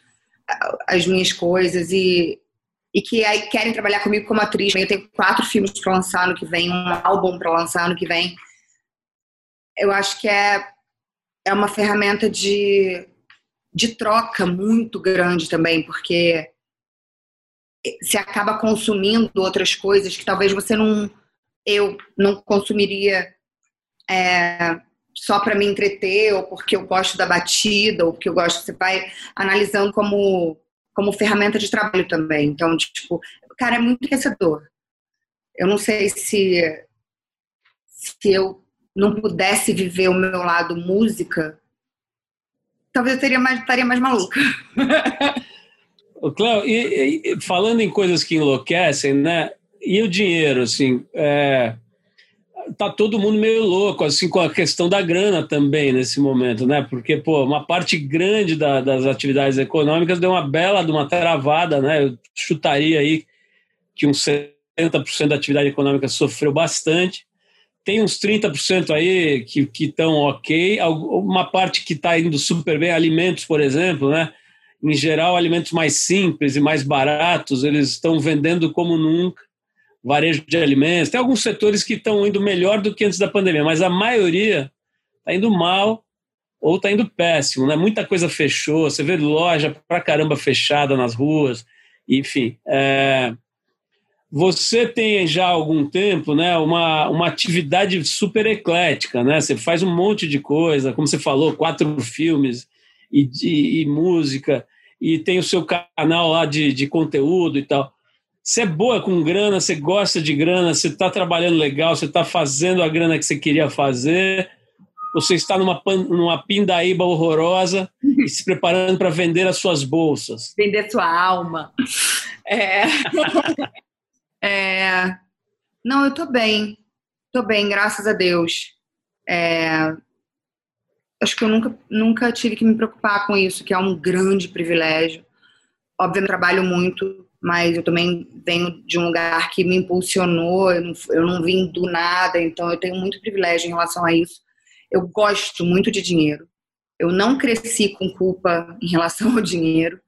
as minhas coisas e, e que aí querem trabalhar comigo como atriz. Eu tenho quatro filmes para lançar no que vem, um álbum para lançar no que vem. Eu acho que é, é uma ferramenta de de troca muito grande também, porque se acaba consumindo outras coisas que talvez você não eu não consumiria é, só para me entreter ou porque eu gosto da batida ou porque eu gosto você vai analisando como como ferramenta de trabalho também então tipo cara é muito enriquecedor eu não sei se se eu não pudesse viver o meu lado música talvez eu teria mais, estaria mais maluca. Cléo, e, e, falando em coisas que enlouquecem, né? E o dinheiro, assim, é, tá todo mundo meio louco, assim, com a questão da grana também nesse momento, né? Porque, pô, uma parte grande da, das atividades econômicas deu uma bela de uma travada, né? Eu chutaria aí que uns 70% da atividade econômica sofreu bastante tem uns 30% aí que estão ok, uma parte que está indo super bem, alimentos, por exemplo, né? Em geral, alimentos mais simples e mais baratos, eles estão vendendo como nunca, varejo de alimentos. Tem alguns setores que estão indo melhor do que antes da pandemia, mas a maioria está indo mal ou está indo péssimo, né? Muita coisa fechou, você vê loja pra caramba fechada nas ruas, enfim. É você tem já há algum tempo né, uma, uma atividade super eclética, né? Você faz um monte de coisa, como você falou, quatro filmes e, e, e música, e tem o seu canal lá de, de conteúdo e tal. Você é boa com grana, você gosta de grana, você está trabalhando legal, você está fazendo a grana que você queria fazer, você está numa, numa pindaíba horrorosa e se preparando para vender as suas bolsas. Vender sua alma. É. É... Não, eu tô bem. Tô bem, graças a Deus. É... Acho que eu nunca, nunca tive que me preocupar com isso, que é um grande privilégio. Obviamente, eu trabalho muito, mas eu também venho de um lugar que me impulsionou, eu não, eu não vim do nada, então eu tenho muito privilégio em relação a isso. Eu gosto muito de dinheiro. Eu não cresci com culpa em relação ao dinheiro.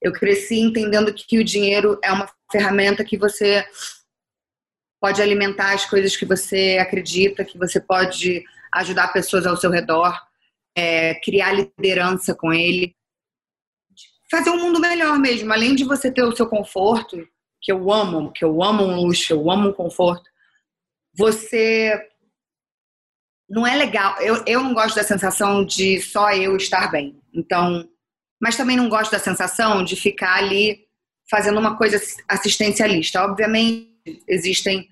Eu cresci entendendo que o dinheiro é uma ferramenta que você pode alimentar as coisas que você acredita, que você pode ajudar pessoas ao seu redor, é, criar liderança com ele, fazer um mundo melhor mesmo. Além de você ter o seu conforto, que eu amo, que eu amo um luxo, eu amo um conforto, você não é legal. Eu, eu não gosto da sensação de só eu estar bem. Então, mas também não gosto da sensação de ficar ali fazendo uma coisa assistencialista. Obviamente, existem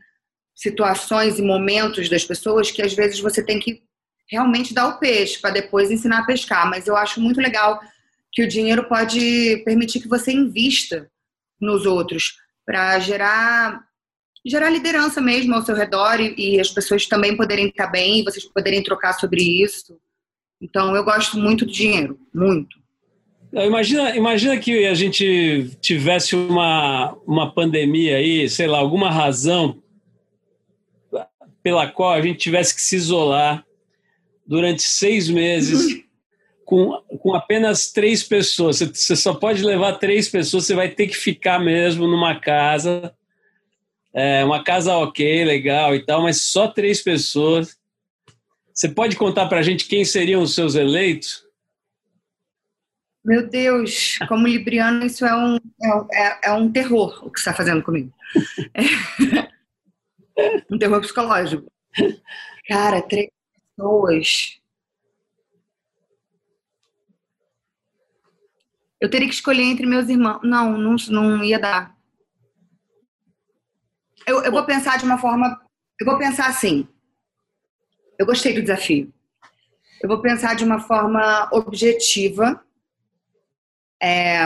situações e momentos das pessoas que às vezes você tem que realmente dar o peixe para depois ensinar a pescar, mas eu acho muito legal que o dinheiro pode permitir que você invista nos outros para gerar gerar liderança mesmo ao seu redor e, e, as pessoas também poderem estar bem, vocês poderem trocar sobre isso. Então eu gosto muito do dinheiro, muito. Imagina, imagina que a gente tivesse uma, uma pandemia aí, sei lá, alguma razão pela qual a gente tivesse que se isolar durante seis meses com, com apenas três pessoas. Você, você só pode levar três pessoas, você vai ter que ficar mesmo numa casa, é, uma casa ok, legal e tal, mas só três pessoas. Você pode contar para a gente quem seriam os seus eleitos? Meu Deus, como libriano, isso é um, é, é, é um terror o que está fazendo comigo. É um terror psicológico. Cara, três pessoas. Eu teria que escolher entre meus irmãos. Não, não, não ia dar. Eu, eu vou pensar de uma forma. Eu vou pensar assim. Eu gostei do desafio. Eu vou pensar de uma forma objetiva é...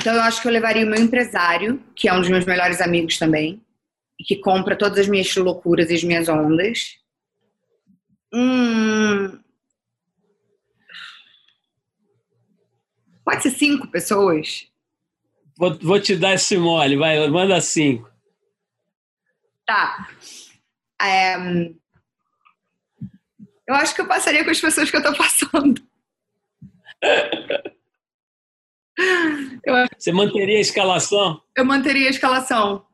Então, eu acho que eu levaria o meu empresário, que é um dos meus melhores amigos também, e que compra todas as minhas loucuras e as minhas ondas. Hum... Pode ser cinco pessoas? Vou, vou te dar esse mole, vai, manda cinco. Tá. É... Eu acho que eu passaria com as pessoas que eu tô passando. Você manteria a escalação? Eu manteria a escalação.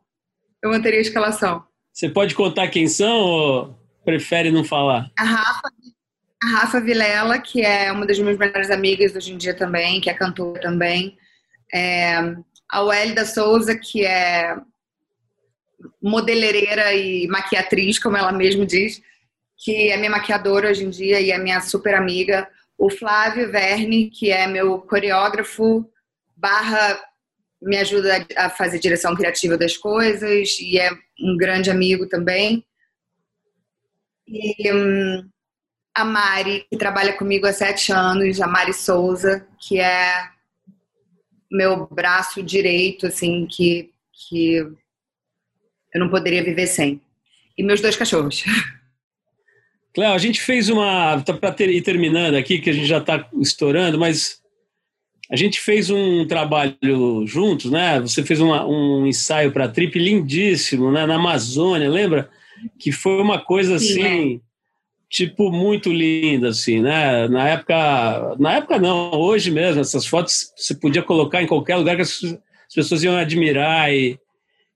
Eu manteria a escalação. Você pode contar quem são ou prefere não falar? A Rafa, a Rafa Vilela, que é uma das minhas melhores amigas hoje em dia também, que é cantora também. É, a Wélida Souza, que é modeleireira e maquiatriz, como ela mesma diz, que é minha maquiadora hoje em dia e é minha super amiga. O Flávio Verne, que é meu coreógrafo, barra me ajuda a fazer direção criativa das coisas e é um grande amigo também. E um, a Mari, que trabalha comigo há sete anos, a Mari Souza, que é meu braço direito, assim, que, que eu não poderia viver sem. E meus dois cachorros. Cléo, a gente fez uma. Tá para ter, ir terminando aqui, que a gente já está estourando, mas a gente fez um trabalho juntos, né? Você fez uma, um ensaio para a Trip lindíssimo, né? Na Amazônia, lembra? Que foi uma coisa assim, Sim, é. Tipo, muito linda, assim, né? Na época. Na época não, hoje mesmo, essas fotos você podia colocar em qualquer lugar que as, as pessoas iam admirar e,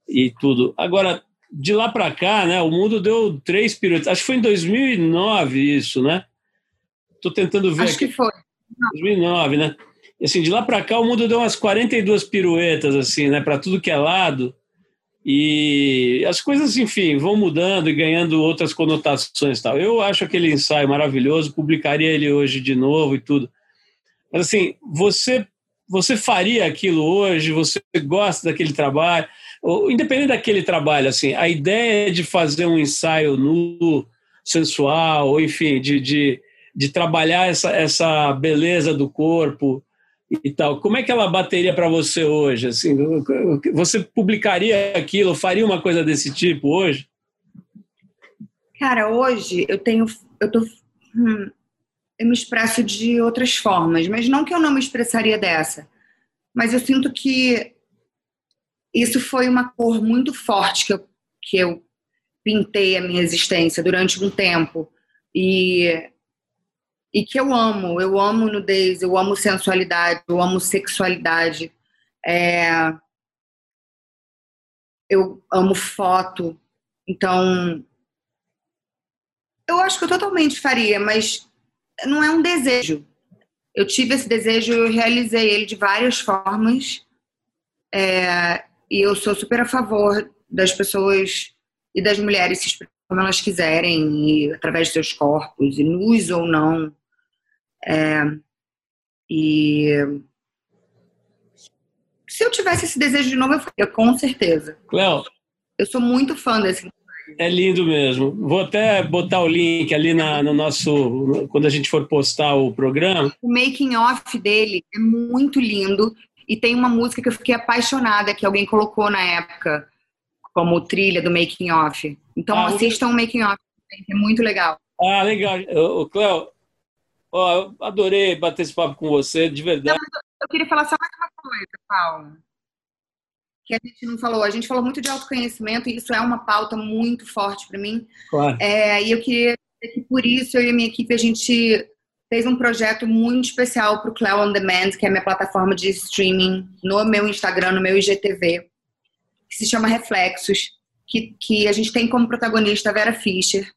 e tudo. Agora, de lá para cá, né, o mundo deu três piruetas. Acho que foi em 2009 isso, né? Estou tentando ver. Acho aqui. que foi. 2009, né? E, assim, de lá para cá o mundo deu umas 42 piruetas, assim, né, para tudo que é lado. E as coisas, enfim, vão mudando e ganhando outras conotações tal. Eu acho aquele ensaio maravilhoso, publicaria ele hoje de novo e tudo. Mas assim, você você faria aquilo hoje? Você gosta daquele trabalho? independente daquele trabalho, assim, a ideia de fazer um ensaio nu, sensual, ou enfim, de, de, de trabalhar essa, essa beleza do corpo e tal, como é que ela bateria para você hoje? Assim, você publicaria aquilo, faria uma coisa desse tipo hoje? Cara, hoje eu tenho, eu tô, hum, eu me expresso de outras formas, mas não que eu não me expressaria dessa, mas eu sinto que isso foi uma cor muito forte que eu, que eu pintei a minha existência durante um tempo. E, e que eu amo. Eu amo nudez, eu amo sensualidade, eu amo sexualidade. É, eu amo foto. Então, Eu acho que eu totalmente faria, mas não é um desejo. Eu tive esse desejo, eu realizei ele de várias formas. É, e eu sou super a favor das pessoas e das mulheres se expressarem como elas quiserem, e, através de seus corpos, e nus ou não. É, e se eu tivesse esse desejo de novo, eu faria, com certeza. Cléo. Eu sou muito fã desse. É lindo mesmo. Vou até botar o link ali na, no nosso. Quando a gente for postar o programa. O making off dele é muito lindo. E tem uma música que eu fiquei apaixonada, que alguém colocou na época, como trilha do making off. Então ah, assistam o making off, é muito legal. Ah, legal. O Cléo, ó, adorei bater esse papo com você, de verdade. Não, eu queria falar só mais uma coisa, Paulo. Que a gente não falou. A gente falou muito de autoconhecimento e isso é uma pauta muito forte para mim. Claro. É, e eu queria dizer que por isso eu e a minha equipe a gente fez um projeto muito especial para o Cloud On Demand, que é a minha plataforma de streaming no meu Instagram, no meu IGTV, que se chama Reflexos, que, que a gente tem como protagonista a Vera Fischer.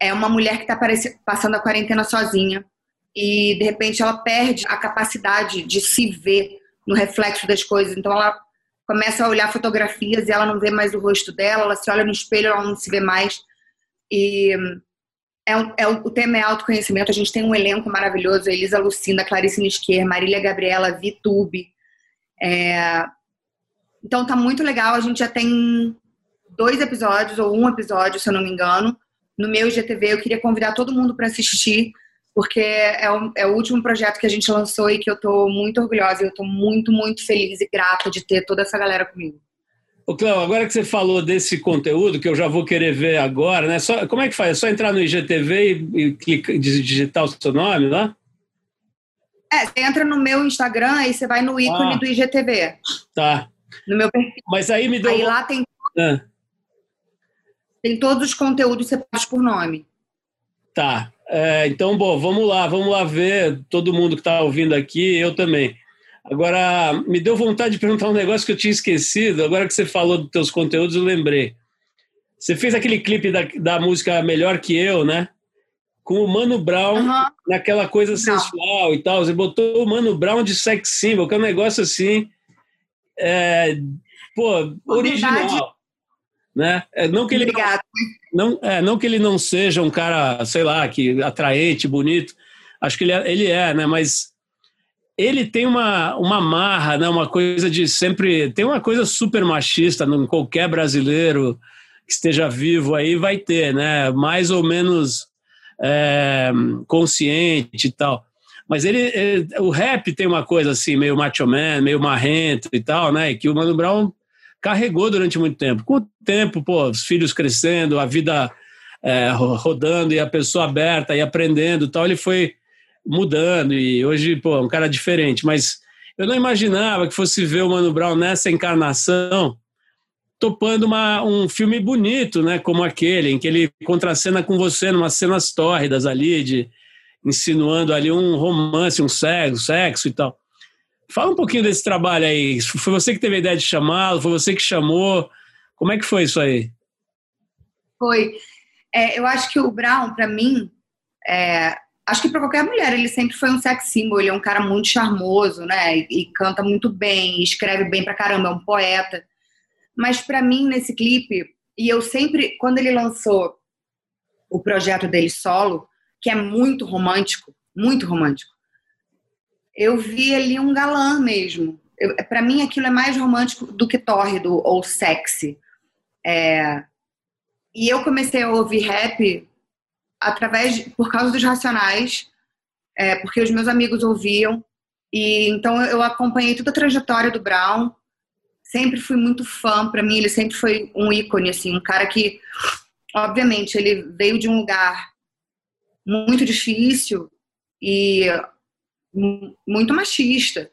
É uma mulher que está passando a quarentena sozinha e, de repente, ela perde a capacidade de se ver no reflexo das coisas. Então, ela começa a olhar fotografias e ela não vê mais o rosto dela, ela se olha no espelho, ela não se vê mais. E é, é, o tema é autoconhecimento. A gente tem um elenco maravilhoso: Elisa Lucinda, Clarice Nisquer, Marília Gabriela, Vitube. É... Então tá muito legal. A gente já tem dois episódios, ou um episódio, se eu não me engano, no meu IGTV. Eu queria convidar todo mundo para assistir, porque é o, é o, último projeto que a gente lançou e que eu tô muito orgulhosa. Eu tô muito, muito feliz e grata de ter toda essa galera comigo. Ô, Cléo, agora que você falou desse conteúdo, que eu já vou querer ver agora, né? Só, como é que faz? É só entrar no IGTV e, e clicar, digitar o seu nome lá? É, você entra no meu Instagram e você vai no ícone ah, do IGTV. Tá. No meu perfil. Mas aí me deu. Aí lá tem. Ah. Tem todos os conteúdos separados por nome. Tá. É, então, bom, vamos lá, vamos lá ver todo mundo que está ouvindo aqui, eu também. Agora, me deu vontade de perguntar um negócio que eu tinha esquecido. Agora que você falou dos teus conteúdos, eu lembrei. Você fez aquele clipe da, da música Melhor Que Eu, né? Com o Mano Brown, uhum. naquela coisa Não. sensual e tal. Você botou o Mano Brown de sex symbol, que é um negócio assim. É, pô, original. Verdade. Né? É, não que ele Obrigada. Não, é, não que ele não seja um cara, sei lá, que atraente, bonito. Acho que ele é, ele é né? Mas ele tem uma, uma marra, né? uma coisa de sempre. Tem uma coisa super machista, em qualquer brasileiro que esteja vivo aí vai ter, né? Mais ou menos é, consciente e tal. Mas ele, ele, o rap tem uma coisa assim, meio macho man, meio marrento e tal, né? Que o Mano Brown carregou durante muito tempo. Com o tempo, pô, os filhos crescendo, a vida é, rodando e a pessoa aberta e aprendendo tal, ele foi mudando e hoje, pô, é um cara diferente. Mas eu não imaginava que fosse ver o Mano Brown nessa encarnação topando uma, um filme bonito, né, como aquele, em que ele contracena com você numas cenas tórridas ali, de, insinuando ali um romance, um sexo, sexo e tal. Fala um pouquinho desse trabalho aí. Foi você que teve a ideia de chamá-lo? Foi você que chamou? Como é que foi isso aí? Foi. É, eu acho que o Brown, para mim, é, acho que para qualquer mulher, ele sempre foi um sex symbol, ele é um cara muito charmoso, né? E, canta muito bem, escreve bem pra caramba, é um poeta. Mas para mim, nesse clipe, e eu sempre, quando ele lançou o projeto dele solo, que é muito romântico, muito romântico, eu vi ali um galã mesmo. Para mim, aquilo é mais romântico do que tórrido ou sexy. É, e eu comecei a ouvir rap através por causa dos Racionais, é, porque os meus amigos ouviam e então eu acompanhei toda a trajetória do Brown. Sempre fui muito fã, para mim ele sempre foi um ícone assim, um cara que obviamente ele veio de um lugar muito difícil e muito machista.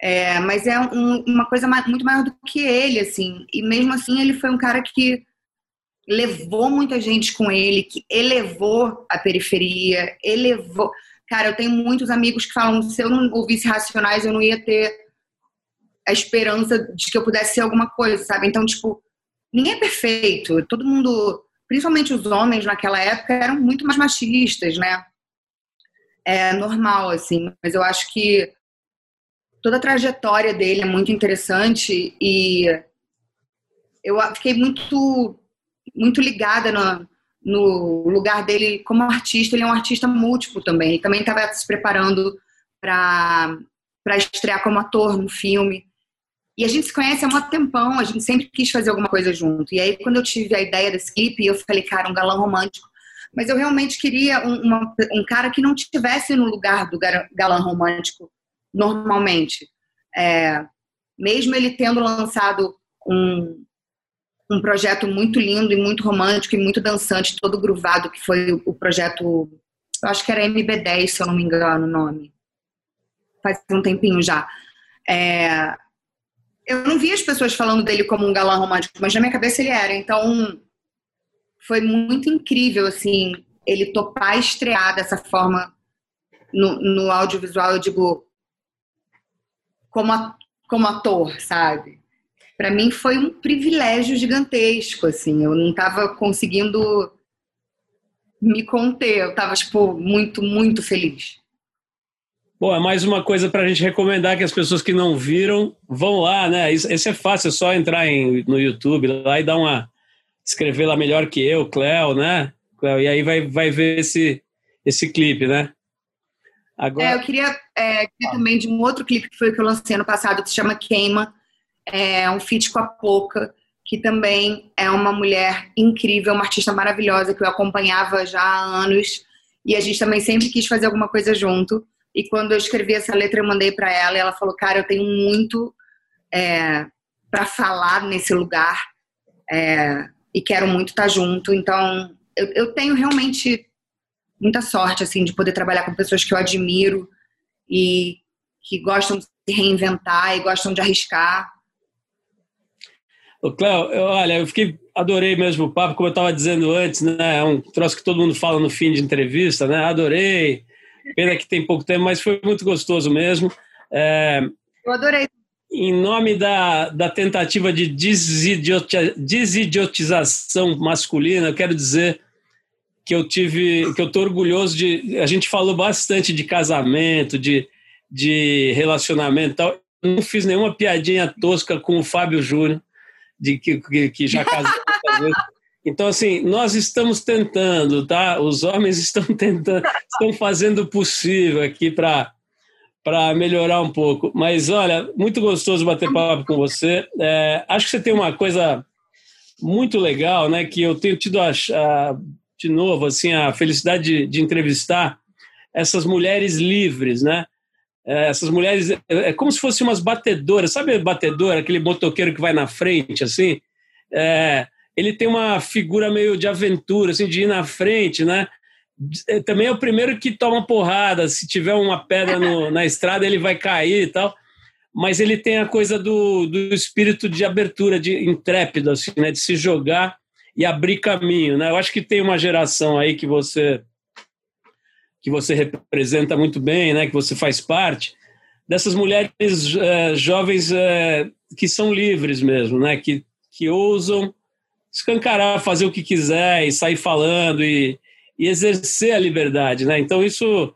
É, mas é um, uma coisa muito maior do que ele, assim. E mesmo assim, ele foi um cara que levou muita gente com ele, que elevou a periferia, elevou. Cara, eu tenho muitos amigos que falam: se eu não ouvisse Racionais, eu não ia ter a esperança de que eu pudesse ser alguma coisa, sabe? Então, tipo, ninguém é perfeito. Todo mundo. principalmente os homens naquela época eram muito mais machistas, né? É normal, assim, mas eu acho que toda a trajetória dele é muito interessante e eu fiquei muito, muito ligada no, no lugar dele como artista. Ele é um artista múltiplo também. Ele também estava se preparando para estrear como ator no filme. E a gente se conhece há um tempão, a gente sempre quis fazer alguma coisa junto. E aí, quando eu tive a ideia desse clipe, eu falei, cara, um galão romântico. Mas eu realmente queria um, uma, um cara que não tivesse no lugar do galã romântico normalmente. É, mesmo ele tendo lançado um, um projeto muito lindo e muito romântico e muito dançante, todo gruvado, que foi o projeto, eu acho que era MB10, se eu não me engano o nome. Faz um tempinho já. É, eu não vi as pessoas falando dele como um galã romântico, mas na minha cabeça ele era. Então, foi muito incrível, assim, ele topar estrear dessa forma no, no audiovisual, eu digo, como, a, como ator, sabe? Para mim foi um privilégio gigantesco, assim, eu não estava conseguindo me conter, eu estava, tipo, muito, muito feliz. Bom, é mais uma coisa para a gente recomendar que as pessoas que não viram vão lá, né? Esse é fácil, é só entrar em, no YouTube lá e dar uma. Escrever lá melhor que eu, Cleo, né? Cleo, e aí vai, vai ver esse, esse clipe, né? Agora... É, eu queria é, também de um outro clipe que foi que eu lancei ano passado, que se chama Queima. É um feat com a Poca, que também é uma mulher incrível, uma artista maravilhosa que eu acompanhava já há anos. E a gente também sempre quis fazer alguma coisa junto. E quando eu escrevi essa letra, eu mandei para ela e ela falou: Cara, eu tenho muito é, para falar nesse lugar é, e quero muito estar tá junto. Então, eu, eu, tenho realmente muita sorte assim de poder trabalhar com pessoas que eu admiro e que gostam de se reinventar e gostam de arriscar. Ô, Cléo, eu, olha, eu fiquei, adorei mesmo o papo, como eu estava dizendo antes, né? É um troço que todo mundo fala no fim de entrevista, né? Adorei Pena que tem pouco tempo, mas foi muito gostoso mesmo. É, Eu adorei. Em nome da, da tentativa de desidiotização masculina, eu quero dizer que eu tive, que eu estou orgulhoso de. A gente falou bastante de casamento, de, de relacionamento, tal. Não fiz nenhuma piadinha tosca com o Fábio Júnior, de que, que, que já casou Então, assim, nós estamos tentando, tá? Os homens estão tentando, estão fazendo o possível aqui para para melhorar um pouco. Mas, olha, muito gostoso bater papo com você. É, acho que você tem uma coisa muito legal, né? Que eu tenho tido, a, a, de novo, assim, a felicidade de, de entrevistar essas mulheres livres, né? É, essas mulheres, é, é como se fossem umas batedoras. Sabe batedora, aquele motoqueiro que vai na frente, assim? É, ele tem uma figura meio de aventura, assim, de ir na frente, né? É, também é o primeiro que toma porrada. Se tiver uma pedra no, na estrada, ele vai cair e tal. Mas ele tem a coisa do, do espírito de abertura, de intrépido, assim, né? De se jogar e abrir caminho, né? Eu acho que tem uma geração aí que você que você representa muito bem, né? Que você faz parte dessas mulheres é, jovens é, que são livres mesmo, né? Que que ousam escancarar, fazer o que quiser e sair falando e, e exercer a liberdade, né? Então isso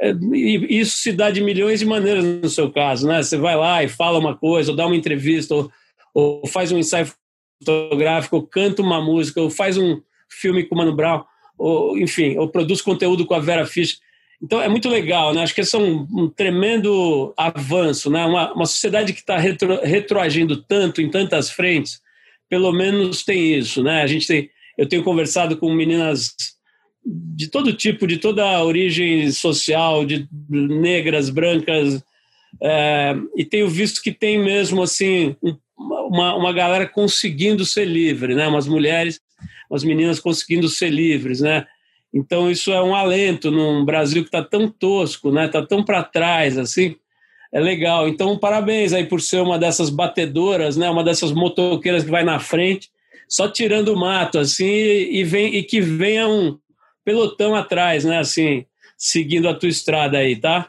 é, isso se dá de milhões de maneiras no seu caso, né? Você vai lá e fala uma coisa, ou dá uma entrevista, ou, ou faz um ensaio fotográfico, ou canta uma música, ou faz um filme com o Mano Brown, ou enfim, ou produz conteúdo com a Vera Fischer. Então é muito legal, né? Acho que esse é um, um tremendo avanço, né? Uma, uma sociedade que está retro, retroagindo tanto em tantas frentes pelo menos tem isso, né? A gente tem, eu tenho conversado com meninas de todo tipo, de toda origem social, de negras, brancas, é, e tenho visto que tem mesmo assim uma, uma galera conseguindo ser livre, né? Umas mulheres, umas meninas conseguindo ser livres, né? Então isso é um alento num Brasil que está tão tosco, né? Está tão para trás assim é legal. Então, parabéns aí por ser uma dessas batedoras, né? Uma dessas motoqueiras que vai na frente, só tirando o mato, assim, e, vem, e que venha um pelotão atrás, né? Assim, seguindo a tua estrada aí, tá?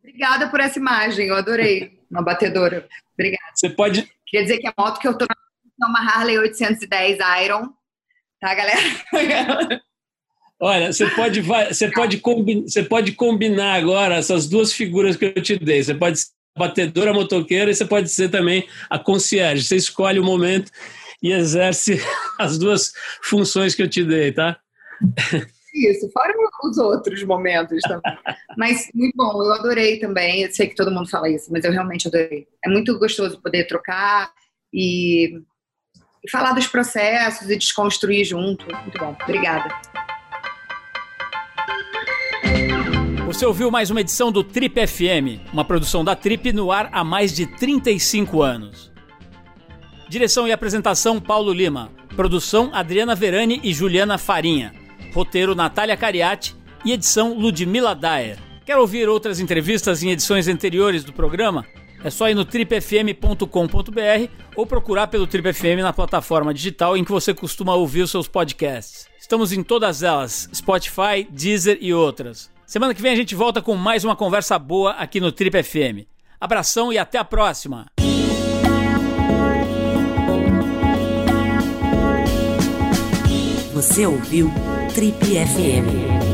Obrigada por essa imagem, eu adorei. Uma batedora. Obrigada. Você pode. Queria dizer que a moto que eu tô é uma Harley 810 Iron. Tá, galera? Olha, você pode, você, pode combinar, você pode combinar agora essas duas figuras que eu te dei. Você pode ser a batedora motoqueira e você pode ser também a concierge. Você escolhe o momento e exerce as duas funções que eu te dei, tá? Isso, fora os outros momentos também. Mas muito bom, eu adorei também. Eu sei que todo mundo fala isso, mas eu realmente adorei. É muito gostoso poder trocar e, e falar dos processos e desconstruir junto. Muito bom, obrigada. Você ouviu mais uma edição do Trip FM, uma produção da Trip no ar há mais de 35 anos. Direção e apresentação Paulo Lima. Produção Adriana Verani e Juliana Farinha. Roteiro Natália Cariati e edição Ludmila Daer. Quer ouvir outras entrevistas em edições anteriores do programa? É só ir no tripfm.com.br ou procurar pelo Trip FM na plataforma digital em que você costuma ouvir os seus podcasts. Estamos em todas elas: Spotify, Deezer e outras. Semana que vem a gente volta com mais uma conversa boa aqui no Trip FM. Abração e até a próxima! Você ouviu Trip FM.